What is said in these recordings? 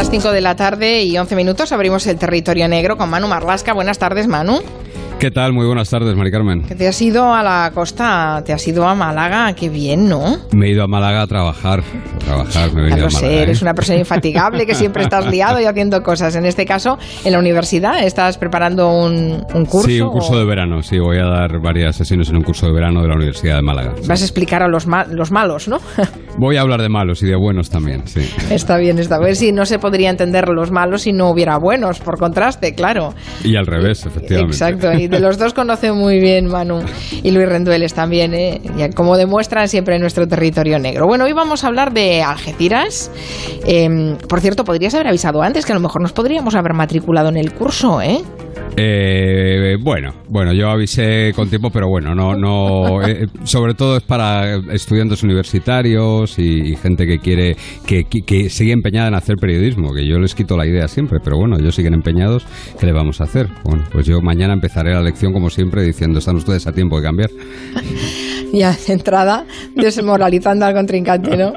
las 5 de la tarde y 11 minutos abrimos el territorio negro con Manu Marlasca. Buenas tardes, Manu. ¿Qué tal? Muy buenas tardes, Mari Carmen. Te has ido a la costa, te has ido a Málaga, qué bien, ¿no? Me he ido a Málaga a trabajar, a trabajar, me he ido lo a Málaga. sé, ¿eh? eres una persona infatigable que siempre estás liado y haciendo cosas. En este caso, en la universidad, estás preparando un, un curso. Sí, un curso o de verano, sí, voy a dar varias sesiones en un curso de verano de la Universidad de Málaga. sí. Vas a explicar a los, ma- los malos, ¿no? Voy a hablar de malos y de buenos también, sí. está bien, está bien. Sí, no se podría entender los malos si no hubiera buenos, por contraste, claro. Y al revés, efectivamente. Exacto, y los dos conoce muy bien Manu y Luis Rendueles también, ¿eh? Como demuestran siempre en nuestro territorio negro. Bueno, hoy vamos a hablar de Algeciras. Eh, por cierto, podrías haber avisado antes que a lo mejor nos podríamos haber matriculado en el curso, ¿eh? Eh, bueno, bueno, yo avisé con tiempo, pero bueno, no, no, eh, sobre todo es para estudiantes universitarios y, y gente que quiere, que, que- que sigue empeñada en hacer periodismo, que yo les quito la idea siempre, pero bueno, ellos siguen empeñados, ¿qué le vamos a hacer? Bueno, pues yo mañana empezaré la lección como siempre diciendo, están ustedes a tiempo de cambiar. Ya de entrada, desmoralizando al contrincante, ¿no?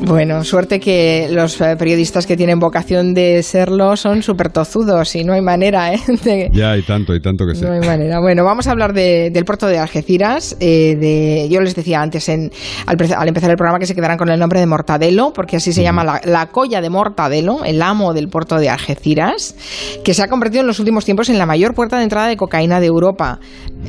Bueno, suerte que los eh, periodistas que tienen vocación de serlo son súper tozudos y no hay manera, ¿eh? de- Ya, y tanto, y tanto que sé. No hay manera. Bueno, vamos a hablar de- del puerto de Algeciras. eh, de, yo les decía antes, en, al, al empezar el programa, que se quedarán con el nombre de Mortadelo, porque así se llama la, la colla de Mortadelo, el amo del puerto de Algeciras, que se ha convertido en los últimos tiempos en la mayor puerta de entrada de cocaína de Europa.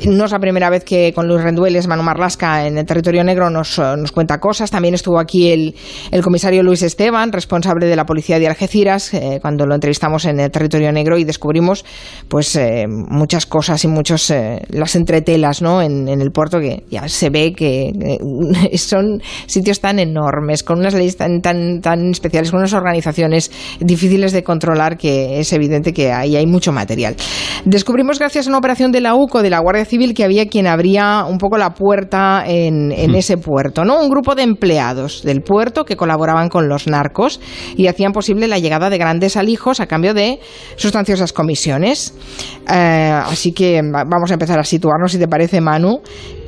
No es la primera vez que con Luis Rendueles, Manu Marlasca, en el territorio negro nos, nos cuenta cosas. También estuvo aquí el, el comisario Luis Esteban, responsable de la policía de Algeciras, eh, cuando lo entrevistamos en el territorio negro y descubrimos pues eh, muchas cosas y muchos eh, las entretelas ¿no? en, en el puerto que ya se ve que eh, son sitios tan enormes, con unas leyes tan, tan, tan especiales, con unas organizaciones difíciles de controlar que es evidente que ahí hay mucho material. Descubrimos gracias a una operación de la UCO, de la Guardia Civil, que había quien abría un poco la puerta en, en ese puerto, ¿no? Un grupo de empleados del puerto que colaboraban con los narcos y hacían posible la llegada de grandes alijos a cambio de sustanciosas comisiones. Eh, así que va- vamos a empezar a situarnos, si te parece, Manu.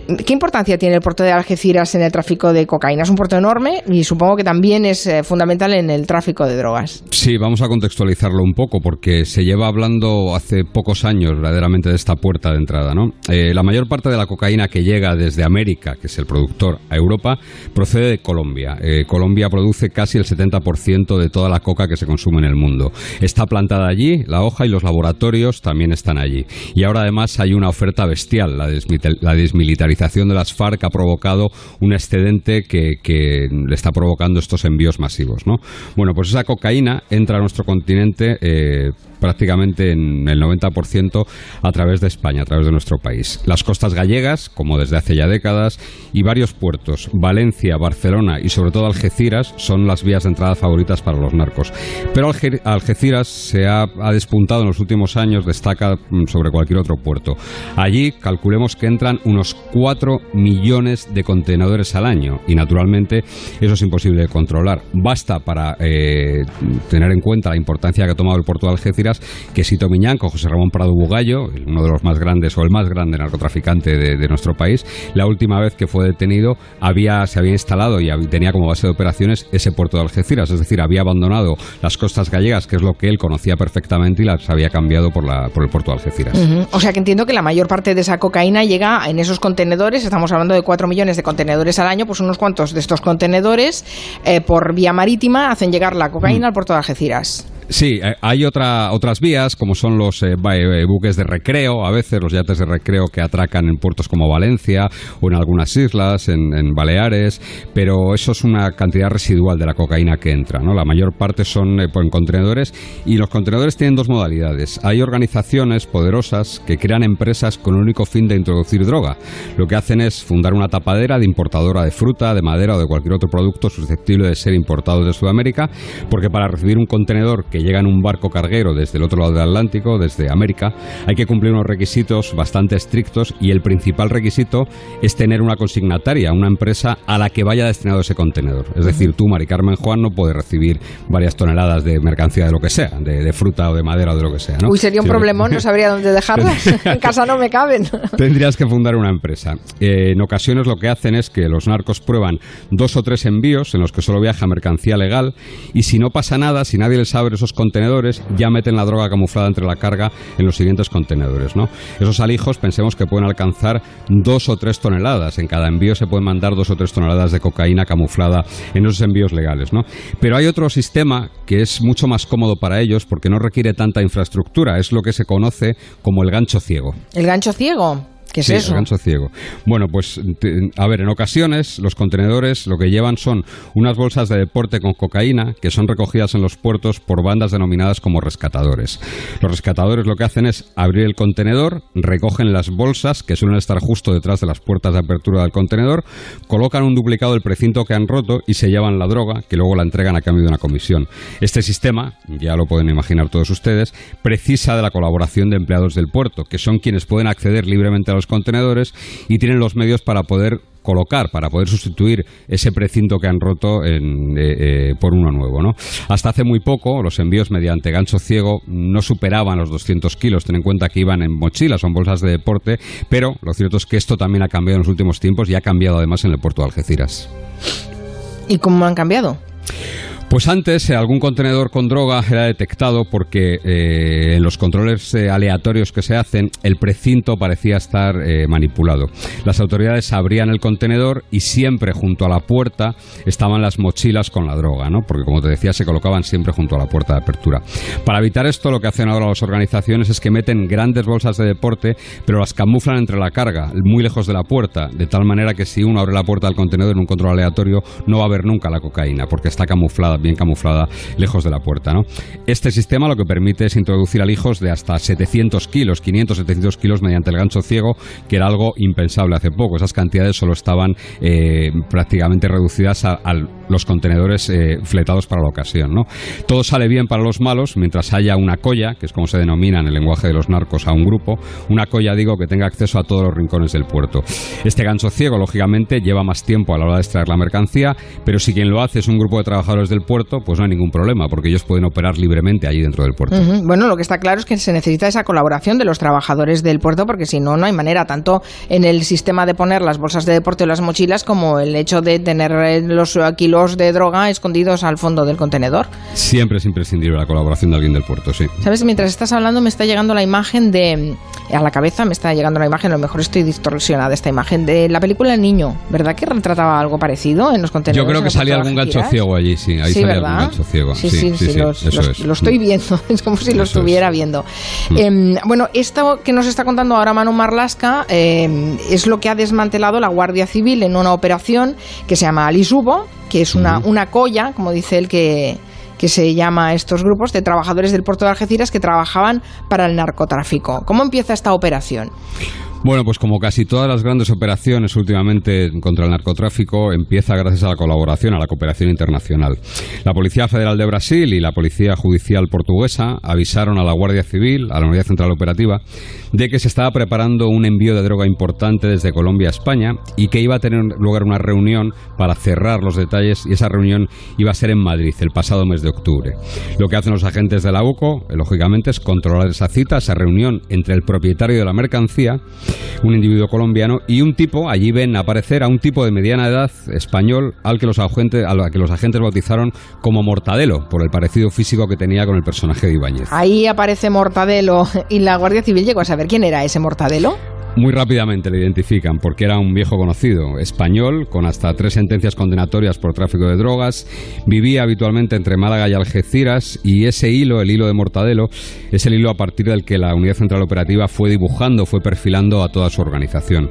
¿Qué importancia tiene el puerto de Algeciras en el tráfico de cocaína? Es un puerto enorme y supongo que también es eh, fundamental en el tráfico de drogas. Sí, vamos a contextualizarlo un poco porque se lleva hablando hace pocos años verdaderamente de esta puerta de entrada. ¿no? Eh, la mayor parte de la cocaína que llega desde América, que es el productor, a Europa, procede de Colombia. Eh, Colombia produce casi el 70% de toda la coca que se consume en el mundo. Está plantada allí, la hoja y los laboratorios también están allí. Y ahora además hay una oferta bestial. La, desmilitarización de las FARC ha provocado un excedente que, le está provocando estos envíos masivos. ¿no? Bueno, pues esa cocaína entra a nuestro continente eh, prácticamente en el 90% a través de España, a través de nuestro país. Las costas gallegas, como desde hace ya décadas, y varios puertos, Valencia, Barcelona y sobre todo Algeciras, son las vías de entrada favoritas para los narcos. Pero Alge- Algeciras se ha, ha despuntado en los últimos años, destaca mm, sobre cualquier otro puerto. Allí calculemos que entran unos 4 millones de contenedores al año y naturalmente eso es imposible de controlar. Basta para eh, tener en cuenta la importancia que ha tomado el puerto de Algeciras que Sito Miñán con José Ramón Prado Bugallo, uno de los más grandes o el más grande narcotraficante de, de nuestro país, la última vez que fue detenido había, se había instalado y tenía como base de operaciones ese puerto de Algeciras, es decir, había abandonado las costas gallegas, que es lo que él conocía perfectamente, y las había cambiado por, la, por el puerto de Algeciras. O sea que entiendo que la mayor parte de esa cocaína llega en esos contenedores, estamos hablando de 4 millones de contenedores al año, pues unos cuantos de estos contenedores eh, por vía marítima hacen llegar la cocaína al puerto de Algeciras. Sí, eh, hay otra, otras vías, como son los eh, eh, buques de recreo, a veces los yates de recreo que atracan en puertos como Valencia o en algunas islas, en, en Baleares, pero eso es una cantidad residual de la cocaína que entra. ¿no? La mayor parte son eh, en contenedores y los contenedores tienen dos modalidades. Hay organizaciones poderosas que crean empresas con el único fin de introducir droga. Lo que hacen es fundar una tapadera de importadora de fruta, de madera o de cualquier otro producto susceptible de ser importado de Sudamérica, porque para recibir un contenedor que llega en un barco carguero desde el otro lado del Atlántico, desde América, hay que cumplir unos requisitos bastante estrictos y el principal requisito es tener una consignataria, una empresa a la que vaya destinado ese contenedor. Es decir, tú, Mari Carmen Juan, no puedes recibir varias toneladas de mercancía de lo que sea, de, de fruta o de madera o de lo que sea. ¿no? Uy, sería un que- problemón, no sabría dónde dejarlas. en casa no me caben. Tendrías que fundar una empresa. Eh, en ocasiones lo que hacen es que los narcos prueban dos o tres envíos en los que solo viaja mercancía legal y si no pasa nada, si nadie les abre esos contenedores, ya meten la droga camuflada entre la carga en los siguientes contenedores. ¿no? Esos alijos pensemos que pueden alcanzar dos o tres toneladas. En cada envío se pueden mandar dos o tres toneladas de cocaína camuflada en esos envíos legales. ¿no? Pero hay otro sistema que es mucho más cómodo para ellos porque no requiere tanta infraestructura. Es lo que se conoce como el gancho ciego. ¿El gancho ciego? ¿Qué es eso? El gancho ciego. Bueno, pues a ver, en ocasiones los contenedores lo que llevan son unas bolsas de deporte con cocaína que son recogidas en los puertos por bandas denominadas como rescatadores. Los rescatadores lo que hacen es abrir el contenedor, recogen las bolsas que suelen estar justo detrás de las puertas de apertura del contenedor, colocan un duplicado del precinto que han roto y se llevan la droga que luego la entregan a cambio de una comisión. Este sistema, ya lo pueden imaginar todos ustedes, precisa de la colaboración de empleados del puerto, que son quienes pueden acceder libremente a los contenedores y tienen los medios para poder colocar para poder sustituir ese precinto que han roto eh, eh, por uno nuevo. ¿no? Hasta hace muy poco los envíos mediante gancho ciego no superaban los 200 kilos. Ten en cuenta que iban en mochilas o en bolsas de deporte, pero lo cierto es que esto también ha cambiado en los últimos tiempos y ha cambiado además en el puerto de Algeciras. ¿Y cómo han cambiado? Pues antes eh, algún contenedor con droga era detectado porque eh, en los controles eh, aleatorios que se hacen el precinto parecía estar manipulado. Las autoridades abrían el contenedor y siempre junto a la puerta estaban las mochilas con la droga, ¿no? porque como te decía se colocaban siempre junto a la puerta de apertura. Para evitar esto lo que hacen ahora las organizaciones es que meten grandes bolsas de deporte pero las camuflan entre la carga, muy lejos de la puerta, de tal manera que si uno abre la puerta del contenedor en un control aleatorio no va a ver nunca la cocaína porque está camuflada bien camuflada lejos de la puerta. ¿no? Este sistema lo que permite es introducir alijos de hasta 700 kilos, 500, 700 kilos mediante el gancho ciego, que era algo impensable hace poco. Esas cantidades solo estaban eh, prácticamente reducidas a, los contenedores eh, fletados para la ocasión. ¿no? Todo sale bien para los malos mientras haya una colla, que es como se denomina en el lenguaje de los narcos a un grupo, una colla, digo, que tenga acceso a todos los rincones del puerto. Este gancho ciego, lógicamente, lleva más tiempo a la hora de extraer la mercancía, pero si quien lo hace es un grupo de trabajadores del puerto, pues no hay ningún problema, porque ellos pueden operar libremente allí dentro del puerto. Bueno, lo que está claro es que se necesita esa colaboración de los trabajadores del puerto, porque si no, no hay manera, tanto en el sistema de poner las bolsas de deporte o las mochilas, como el hecho de tener eh, los kilos de droga escondidos al fondo del contenedor. Siempre es imprescindible la colaboración de alguien del puerto, sí. Sabes, mientras estás hablando me está llegando la imagen de... A la cabeza me está llegando la imagen, a lo mejor estoy distorsionada esta imagen, de la película El Niño, ¿verdad que retrataba algo parecido en los contenedores? Yo creo que salía algún gancho ciego allí, sí. Ahí salía algún gancho ciego. Sí, sí, sí, lo estoy viendo, es como si lo estuviera viendo. Mm. Em, bueno, esto que nos está contando ahora Manu Marlasca em, es lo que ha desmantelado la Guardia Civil en una operación que se llama Alisubo, que es una, una colla, como dice él, que, que se llama estos grupos de trabajadores del puerto de Algeciras que trabajaban para el narcotráfico. ¿Cómo empieza esta operación? Bueno, pues como casi todas las grandes operaciones últimamente contra el narcotráfico, empieza gracias a la colaboración, a la cooperación internacional. La Policía Federal de Brasil y la Policía Judicial Portuguesa avisaron a la Guardia Civil, a la Unidad Central Operativa, de que se estaba preparando un envío de droga importante desde Colombia a España y que iba a tener lugar una reunión para cerrar los detalles y esa reunión iba a ser en Madrid el pasado mes de octubre. Lo que hacen los agentes de la UCO, lógicamente, es controlar esa cita, esa reunión entre el propietario de la mercancía un individuo colombiano y un tipo, allí ven aparecer a un tipo de mediana edad español al que los agentes, al que los agentes bautizaron como Mortadelo, por el parecido físico que tenía con el personaje de Ibáñez. Ahí aparece Mortadelo y la Guardia Civil llegó a saber quién era ese Mortadelo. Muy rápidamente le identifican porque era un viejo conocido, español, con hasta tres sentencias condenatorias por tráfico de drogas, vivía habitualmente entre Málaga y Algeciras y ese hilo, el hilo de Mortadelo, es el hilo a partir del que la Unidad Central Operativa fue dibujando, fue perfilando a toda su organización.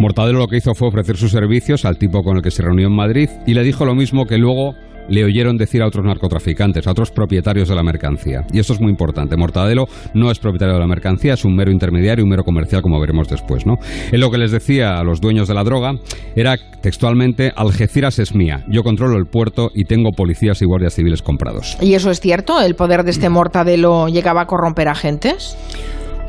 Mortadelo lo que hizo fue ofrecer sus servicios al tipo con el que se reunió en Madrid y le dijo lo mismo que luego le oyeron decir a otros narcotraficantes, a otros propietarios de la mercancía. Y esto es muy importante. Mortadelo no es propietario de la mercancía, es un mero intermediario, un mero comercial, como veremos después. ¿no? Él lo que les decía a los dueños de la droga era textualmente, Algeciras es mía, yo controlo el puerto y tengo policías y guardias civiles comprados. ¿Y eso es cierto? ¿El poder de este Mortadelo llegaba a corromper agentes?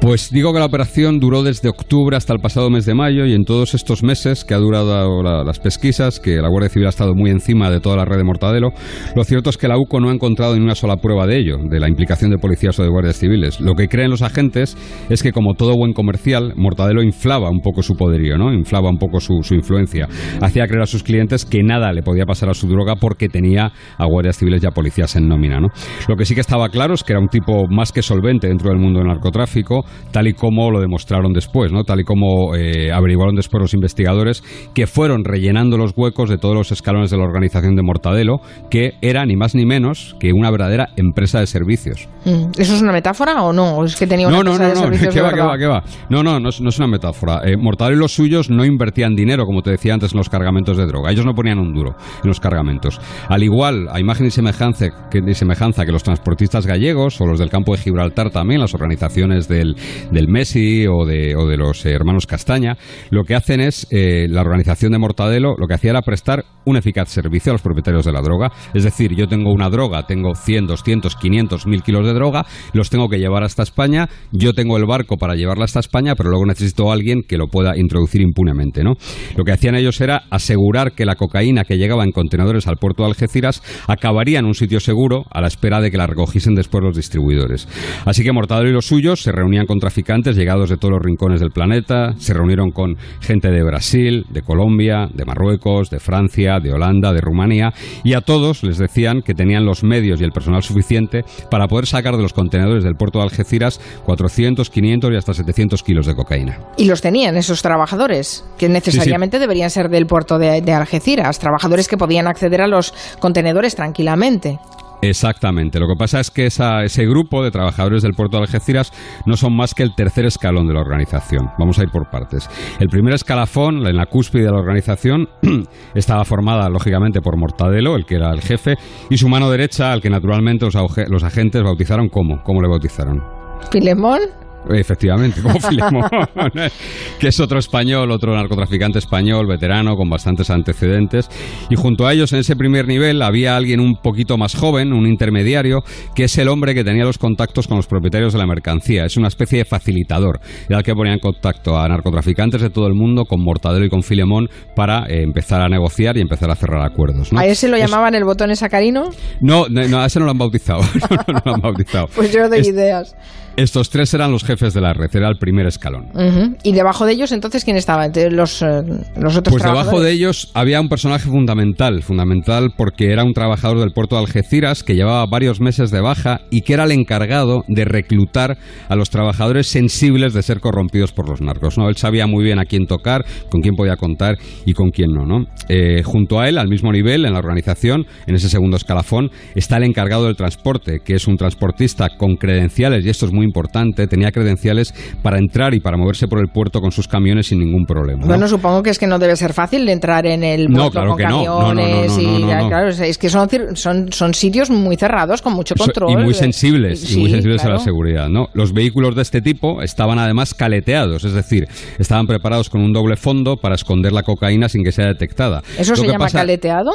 Pues digo que la operación duró desde octubre hasta el pasado mes de mayo y en todos estos meses que ha durado las pesquisas, que la Guardia Civil ha estado muy encima de toda la red de Mortadelo, lo cierto es que la UCO no ha encontrado ni una sola prueba de ello, de la implicación de policías o de guardias civiles. Lo que creen los agentes es que como todo buen comercial, Mortadelo inflaba un poco su poderío, ¿no? Inflaba un poco su, influencia. Hacía creer a sus clientes que nada le podía pasar a su droga porque tenía a guardias civiles y a policías en nómina. Lo que sí que estaba claro es que era un tipo más que solvente dentro del mundo del narcotráfico, tal y como lo demostraron después, ¿no? tal y como eh, averiguaron después los investigadores, que fueron rellenando los huecos de todos los escalones de la organización de Mortadelo, que era ni más ni menos que una verdadera empresa de servicios. Mm. ¿Eso es una metáfora o no? es que tenía una no, no, empresa no, de no, servicios ¿qué de va, qué verdad? va, qué va? No, no, no es, no es una metáfora. Eh, Mortadelo y los suyos no invertían dinero, como te decía antes, en los cargamentos de droga. Ellos no ponían un duro en los cargamentos. Al igual, a imagen y semejanza que, y semejanza que los transportistas gallegos o los del campo de Gibraltar también, las organizaciones del, del Messi o de, los eh, hermanos Castaña, lo que hacen es, eh, la organización de Mortadelo, lo que hacía era prestar un eficaz servicio a los propietarios de la droga. Es decir, yo tengo una droga, tengo 100, 200, 500, 1000 kilos de droga, los tengo que llevar hasta España, yo tengo el barco para llevarla hasta España, pero luego necesito a alguien que lo pueda introducir impunemente, ¿no? Lo que hacían ellos era asegurar que la cocaína que llegaba en contenedores al puerto de Algeciras acabaría en un sitio seguro a la espera de que la recogiesen después los distribuidores. Así que Mortadelo y los suyos se reunían con traficantes llegados de todos los rincones del planeta, se reunieron con gente de Brasil, de Colombia, de Marruecos, de Francia, de Holanda, de Rumanía, y a todos les decían que tenían los medios y el personal suficiente para poder sacar de los contenedores del puerto de Algeciras 400, 500 y hasta 700 kilos de cocaína. Y los tenían esos trabajadores, que necesariamente deberían ser del puerto de, de Algeciras, trabajadores que podían acceder a los contenedores tranquilamente. Exactamente. Lo que pasa es que esa- ese grupo de trabajadores del puerto de Algeciras no son más que el tercer escalón de la organización. Vamos a ir por partes. El primer escalafón, en la cúspide de la organización, estaba formada lógicamente por Mortadelo, el que era el jefe, y su mano derecha, al que naturalmente los, los agentes bautizaron como. ¿Cómo le bautizaron? Filemón, Efectivamente, como Filemón, que es otro español, otro narcotraficante español, veterano, con bastantes antecedentes. Y junto a ellos, en ese primer nivel, había alguien un poquito más joven, un intermediario, que es el hombre que tenía los contactos con los propietarios de la mercancía. Es una especie de facilitador. Era el que ponía en contacto a narcotraficantes de todo el mundo, con Mortadelo y con Filemón, para eh, empezar a negociar y empezar a cerrar acuerdos. ¿no? a ese lo Es- llamaban el botón sacarino, No, no, no, a ese no lo han bautizado. no, no, no lo han bautizado. pues yo doy Es- ideas. Estos tres eran los jefes de la red, era el primer escalón. Y debajo de ellos, entonces, ¿quién estaba? Los, eh, los otros Pues debajo de ellos había un personaje fundamental, fundamental porque era un trabajador del puerto de Algeciras que llevaba varios meses de baja y que era el encargado de reclutar a los trabajadores sensibles de ser corrompidos por los narcos. ¿no? Él sabía muy bien a quién tocar, con quién podía contar y con quién no. ¿no? Eh, junto a él, al mismo nivel, en la organización, en ese segundo escalafón, está el encargado del transporte, que es un transportista con credenciales, y esto es muy importante, tenía credenciales para entrar y para moverse por el puerto con sus camiones sin ningún problema. ¿no? Bueno, supongo que es que no debe ser fácil de entrar en el No, puerto claro con que no. No, no, no, camiones no, y no, ya, no. claro, es- que son, son, son sitios muy cerrados con mucho control. Y muy sensibles, y muy sensibles a la seguridad, ¿no? Los vehículos de este tipo estaban además caleteados, es decir, estaban preparados con un doble fondo para esconder la cocaína sin que sea detectada. ¿Eso Lo se llama pasa- caleteado?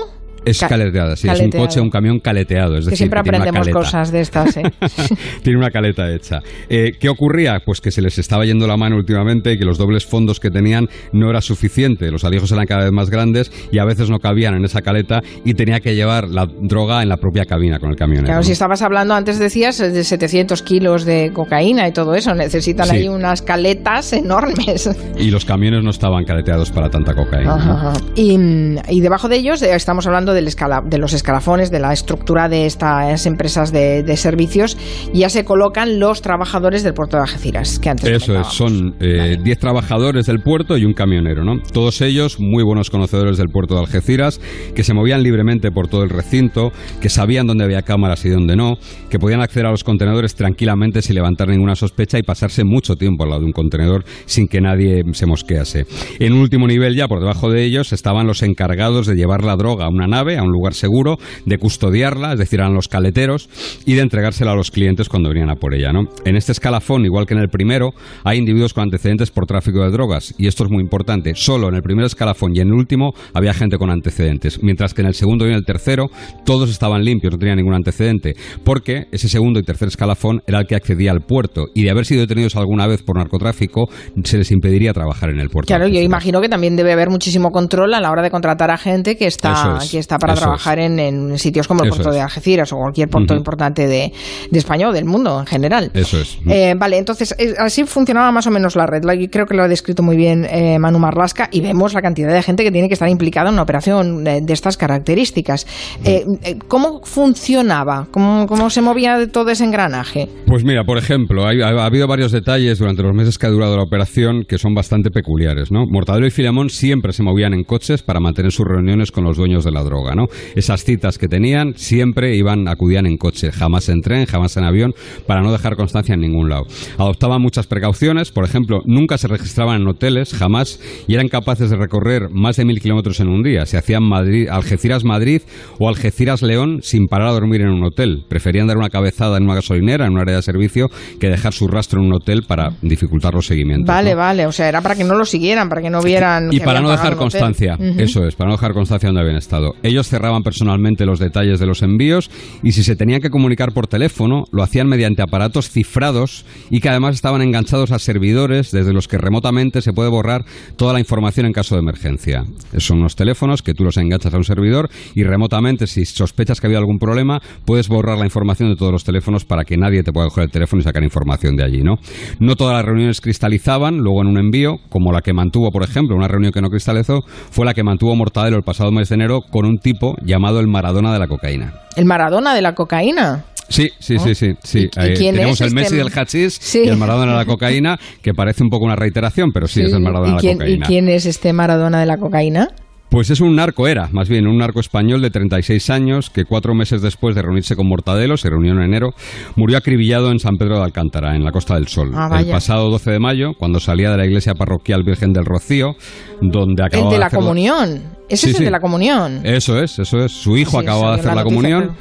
Es Ca- caleteada, sí, es caleteado. un coche, un camión caleteado, es Que decir, siempre que aprendemos cosas de estas, ¿eh? Tiene una caleta hecha. Eh, ¿Qué ocurría? Pues que se les estaba yendo la mano últimamente y que los dobles fondos que tenían no era suficiente. Los alijos eran cada vez más grandes y a veces no cabían en esa caleta y tenía que llevar la droga en la propia cabina con el camión. Claro, si estabas hablando antes decías eh, de 700 kilos de cocaína y todo eso, necesitan Sí. ahí unas caletas enormes. Y los camiones no estaban caleteados para tanta cocaína. ¿no? Ajá. Y, mm, y debajo de ellos eh, estamos hablando del escala- de los escalafones, de la estructura de estas empresas de, de servicios. Ya se colocan los trabajadores del puerto de Algeciras, que antes Eso es, son eh, 10 trabajadores del puerto y un camionero, ¿no? Todos ellos muy buenos conocedores del puerto de Algeciras, que se movían libremente por todo el recinto, que sabían dónde había cámaras y dónde no, que podían acceder a los contenedores tranquilamente sin levantar ninguna sospecha y pasarse mucho tiempo al lado de un contenedor sin que nadie se mosquease. En un último nivel ya, por debajo de ellos, estaban los encargados de llevar la droga a una nave nave a un lugar seguro, de custodiarla, es decir, eran los caleteros, y de entregársela a los clientes cuando venían a por ella. ¿no? En este escalafón, igual que en el primero, hay individuos con antecedentes por tráfico de drogas, y esto es muy importante. Solo en el primer escalafón y en el último había gente con antecedentes, mientras que en el segundo y en el tercero todos estaban limpios, no tenían ningún antecedente, porque ese segundo y tercer escalafón era el que accedía al puerto, y de haber sido detenidos alguna vez por narcotráfico, se les impediría trabajar en el puerto. Claro, yo imagino que también debe haber muchísimo control a la hora de contratar a gente que está, que está para trabajar en, sitios como el puerto de Algeciras o cualquier puerto importante de, de, España o del mundo en general. Eso es. Eh, vale, entonces así funcionaba más o menos la red. creo que lo ha descrito muy bien eh, Manu Marlasca y vemos la cantidad de gente que tiene que estar implicada en una operación de, estas características. Eh, ¿Cómo funcionaba? ¿Cómo, ¿Cómo se movía todo ese engranaje? Pues mira, por ejemplo, ha, habido varios detalles durante los meses que ha durado la operación que son bastante peculiares. ¿no? Mortadelo y Filemón siempre se movían en coches para mantener sus reuniones con los dueños de la droga. ¿No? Esas citas que tenían siempre iban, acudían en coche, jamás en tren, jamás en avión, para no dejar constancia en ningún lado. Adoptaban muchas precauciones, por ejemplo, nunca se registraban en hoteles, jamás, y eran capaces de recorrer más de mil kilómetros en un día. Se hacían Madrid, Algeciras-Madrid o Algeciras-León sin parar a dormir en un hotel. Preferían dar una cabezada en una gasolinera, en un área de servicio, que dejar su rastro en un hotel para dificultar los seguimientos. Vale, vale, o sea, era para que no lo siguieran, para que no vieran. Y para no dejar constancia, eso es, para no dejar constancia de dónde habían estado. Ellos cerraban personalmente los detalles de los envíos y si se tenían que comunicar por teléfono, lo hacían mediante aparatos cifrados y que además estaban enganchados a servidores desde los que remotamente se puede borrar toda la información en caso de emergencia. Son unos teléfonos que tú los enganchas a un servidor y remotamente, si sospechas que había algún problema, puedes borrar la información de todos los teléfonos para que nadie te pueda coger el teléfono y sacar información de allí, ¿no? No todas las reuniones cristalizaban, luego en un envío, como la que mantuvo, por ejemplo, una reunión que no cristalizó, fue la que mantuvo Mortadelo el pasado mes de enero con un tipo llamado el Maradona de la cocaína. ¿El Maradona de la cocaína? Sí, sí, sí, sí. sí. ¿Y, tenemos el Messi del hachís y el Maradona de la cocaína, que parece un poco una reiteración, pero sí, es el Maradona de la cocaína. ¿Y quién es este Maradona de la cocaína? Pues es un narco, era, más bien, un narco español de 36 años que cuatro meses después de reunirse con Mortadelo, se reunió en enero, murió acribillado en San Pedro de Alcántara, en la Costa del Sol. Ah, el pasado 12 de mayo, cuando salía de la iglesia parroquial Virgen del Rocío, donde acababa el de la comunión. Ese es el de la comunión. Eso es, eso es. Su hijo acababa de hacer la, comunión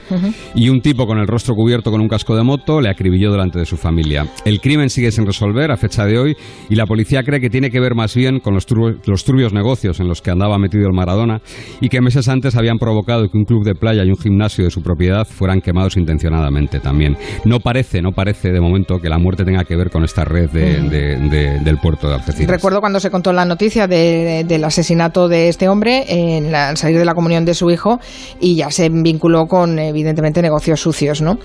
y un tipo con el rostro cubierto con un casco de moto le acribilló delante de su familia. El crimen sigue sin resolver a fecha de hoy y la policía cree que tiene que ver más bien con los, los turbios negocios en los que andaba metido el Maradona y que meses antes habían provocado que un club de playa y un gimnasio de su propiedad fueran quemados intencionadamente también. No parece, no parece de momento que la muerte tenga que ver con esta red del puerto de Algeciras. Recuerdo cuando se contó la noticia del asesinato de este hombre en al salir de la comunión de su hijo y ya se vinculó con, evidentemente, negocios sucios, ¿no?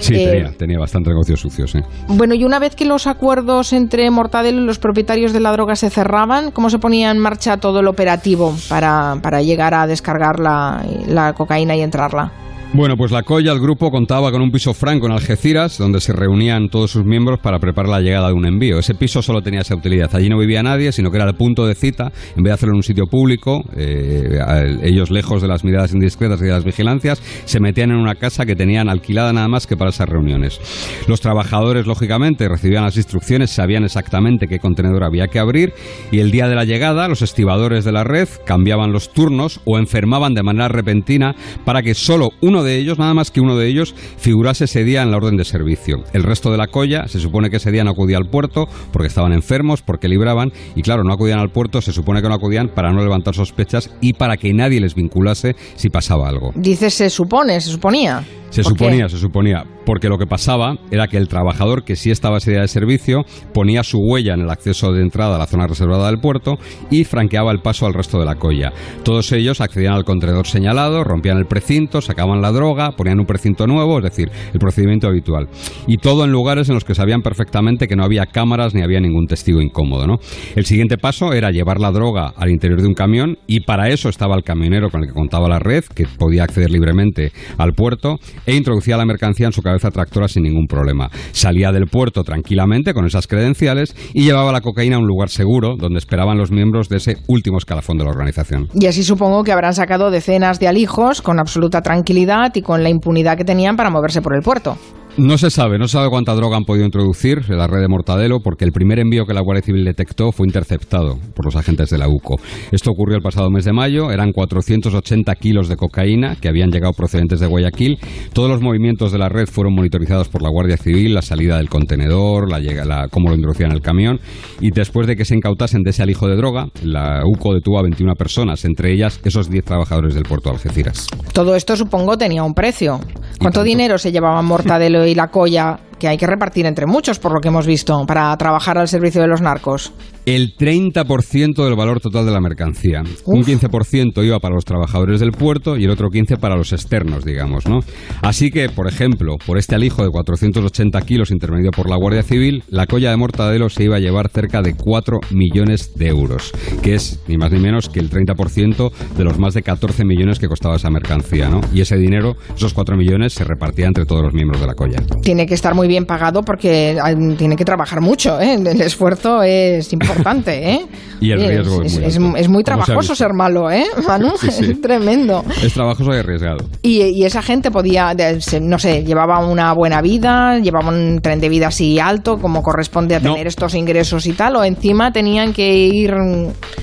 Sí, eh, tenía, tenía bastante negocios sucios, sí. Bueno, y una vez que los acuerdos entre Mortadelo y los propietarios de la droga se cerraban, ¿cómo se ponía en marcha todo el operativo para, para llegar a descargar la, la cocaína y entrarla? Bueno, pues la Colla, el grupo, contaba con un piso franco en Algeciras, donde se reunían todos sus miembros para preparar la llegada de un envío. Ese piso solo tenía esa utilidad. Allí no vivía nadie, sino que era el punto de cita. En vez de hacerlo en un sitio público, eh, ellos lejos de las miradas indiscretas y de las vigilancias, se metían en una casa que tenían alquilada nada más que para esas reuniones. Los trabajadores, lógicamente, recibían las instrucciones, sabían exactamente qué contenedor había que abrir y el día de la llegada, los estibadores de la red cambiaban los turnos o enfermaban de manera repentina para que solo uno de ellos, nada más que uno de ellos, figurase ese día en la orden de servicio. El resto de la colla se supone que ese día no acudía al puerto porque estaban enfermos, porque libraban, y claro, no acudían al puerto, se supone que no acudían para no levantar sospechas y para que nadie les vinculase si pasaba algo. Dice se supone, se suponía. Se suponía, se suponía, porque lo que pasaba era que el trabajador que sí estaba ese día de servicio ponía su huella en el acceso de entrada a la zona reservada del puerto y franqueaba el paso al resto de la colla. Todos ellos accedían al contenedor señalado, rompían el precinto, sacaban la droga, ponían un precinto nuevo, es decir, el procedimiento habitual. Y todo en lugares en los que sabían perfectamente que no había cámaras ni había ningún testigo incómodo. ¿no? El siguiente paso era llevar la droga al interior de un camión y para eso estaba el camionero con el que contaba la red, que podía acceder libremente al puerto e introducía la mercancía en su cabeza tractora sin ningún problema. Salía del puerto tranquilamente con esas credenciales y llevaba la cocaína a un lugar seguro donde esperaban los miembros de ese último escalafón de la organización. Y así supongo que habrán sacado decenas de alijos con absoluta tranquilidad y con la impunidad que tenían para moverse por el puerto. No se sabe, no se sabe cuánta droga han podido introducir en la red de Mortadelo porque el primer envío que la Guardia Civil detectó fue interceptado por los agentes de la UCO. Esto ocurrió el pasado mes de mayo, eran 480 kilos de cocaína que habían llegado procedentes de Guayaquil. Todos los movimientos de la red fueron monitorizados por la Guardia Civil, la salida del contenedor, la, la, cómo lo introducían en el camión y después de que se incautasen de ese alijo de droga, la UCO detuvo a 21 personas, entre ellas esos 10 trabajadores del puerto de Algeciras. Todo esto supongo tenía un precio. ¿Cuánto dinero se llevaba Mortadelo y la colla que hay que repartir entre muchos, por lo que hemos visto, para trabajar al servicio de los narcos? El 30% del valor total de la mercancía. Un 15% iba para los trabajadores del puerto y el otro 15% para los externos, digamos, ¿no? Así que, por ejemplo, por este alijo de 480 kilos intervenido por la Guardia Civil, la colla de Mortadelo se iba a llevar cerca de 4 millones de euros, que es ni más ni menos que el 30% de los más de 14 millones que costaba esa mercancía, ¿no? Y ese dinero, esos 4 millones, se repartía entre todos los miembros de la colla. Tiene que estar muy bien pagado porque tiene que trabajar mucho, ¿eh? El esfuerzo es importante, ¿eh? Y el riesgo es, es, muy, es, muy trabajoso ser malo, ¿eh, Manu? Es tremendo. Es trabajoso y arriesgado. Y, esa gente podía, no sé, llevaba una buena vida, llevaba un tren de vida así alto, como corresponde a tener estos ingresos y tal, o encima tenían que ir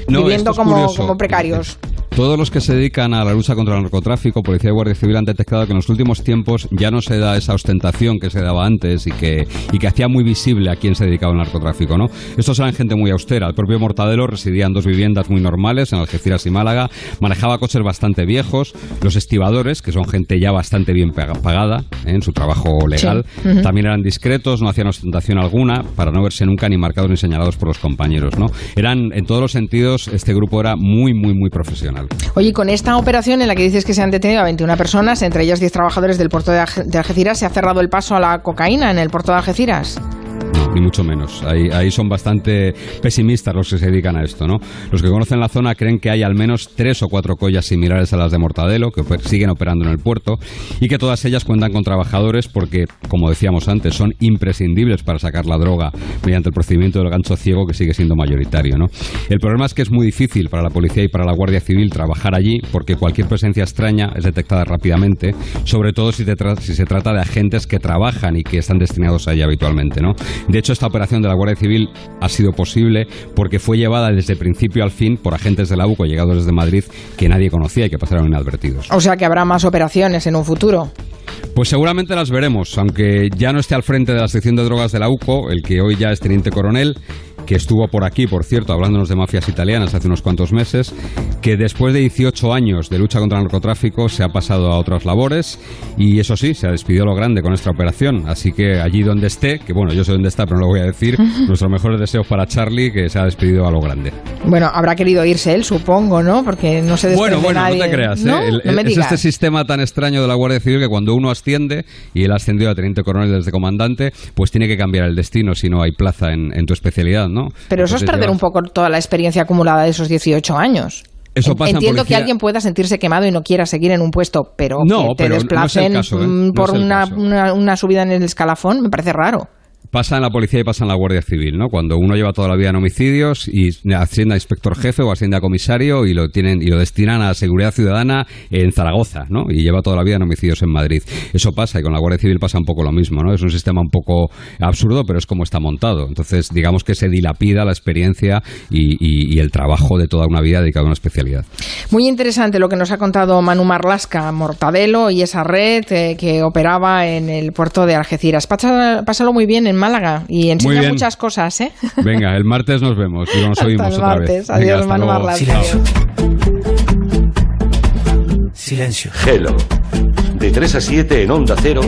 viviendo como, como precarios. Todos los que se dedican a la lucha contra el narcotráfico, Policía y Guardia Civil, han detectado que en los últimos tiempos ya no se da esa ostentación que se daba antes y que, y que hacía muy visible a quién se dedicaba al narcotráfico. ¿no? Estos eran gente muy austera. El propio Mortadelo residía en dos viviendas muy normales, en Algeciras y Málaga. Manejaba coches bastante viejos. Los estibadores, que son gente ya bastante bien pagada ¿eh? en su trabajo legal, también eran discretos, no hacían ostentación alguna, para no verse nunca ni marcados ni señalados por los compañeros. ¿no? Eran, en todos los sentidos, este grupo era muy, muy, muy profesional. Oye, con esta operación en la que dices que se han detenido a 21 personas, entre ellas 10 trabajadores del puerto de Algeciras, ¿se ha cerrado el paso a la cocaína en el puerto de Algeciras? Ni mucho menos. Ahí, ahí son bastante pesimistas los que se dedican a esto, ¿no? Los que conocen la zona creen que hay al menos tres o cuatro collas similares a las de Mortadelo que siguen operando en el puerto y que todas ellas cuentan con trabajadores porque, como decíamos antes, son imprescindibles para sacar la droga mediante el procedimiento del gancho ciego que sigue siendo mayoritario, ¿no? El problema es que es muy difícil para la policía y para la Guardia Civil trabajar allí porque cualquier presencia extraña es detectada rápidamente, sobre todo si, si se trata de agentes que trabajan y que están destinados allí habitualmente, ¿no? De hecho, esta operación de la Guardia Civil ha sido posible porque fue llevada desde principio al fin por agentes de la UCO llegados desde Madrid que nadie conocía y que pasaron inadvertidos. O sea que habrá más operaciones en un futuro. Pues seguramente las veremos, aunque ya no esté al frente de la sección de drogas de la UCO, el que hoy ya es teniente coronel, que estuvo por aquí, por cierto, hablándonos de mafias italianas hace unos cuantos meses, que después de 18 años de lucha contra el narcotráfico se ha pasado a otras labores y eso sí, se ha despedido lo grande con esta operación. Así que allí donde esté, que bueno, yo sé dónde está, pero no lo voy a decir, nuestros mejores deseos para Charlie, que se ha despedido a lo grande. Bueno, habrá querido irse él, supongo, ¿no? Porque no se Bueno, bueno, no te creas. ¿eh? es este sistema tan extraño de la Guardia Civil que cuando uno asciende, y él ascendió a teniente coronel desde comandante, pues tiene que cambiar el destino si no hay plaza en, en tu especialidad, ¿no? Pero eso es perder un poco toda la experiencia acumulada de esos 18 años. Eso pasa Entiendo que alguien pueda sentirse quemado y no quiera seguir en un puesto, pero que te desplacen ¿eh? por una, una, subida en el escalafón me parece raro pasa en la policía y pasa en la Guardia Civil, ¿no? Cuando uno lleva toda la vida en homicidios y asciende a inspector jefe o asciende a comisario y lo tienen y lo destinan a seguridad ciudadana en Zaragoza, ¿no? Y lleva toda la vida en homicidios en Madrid. Eso pasa y con la Guardia Civil pasa un poco lo mismo, ¿no? Es un sistema un poco absurdo, pero es como está montado. Entonces, digamos que se dilapida la experiencia y, el trabajo de toda una vida dedicado a una especialidad. Muy interesante lo que nos ha contado Manu Marlasca, Mortadelo y esa red eh, que operaba en el puerto de Algeciras. Pásalo, muy bien en Málaga y enseña muchas cosas, ¿eh? Venga, el martes nos vemos y nos oímos otra vez. Adiós, Manu Silencio. Silencio. Hello. De 3 a 7 en Onda Cero.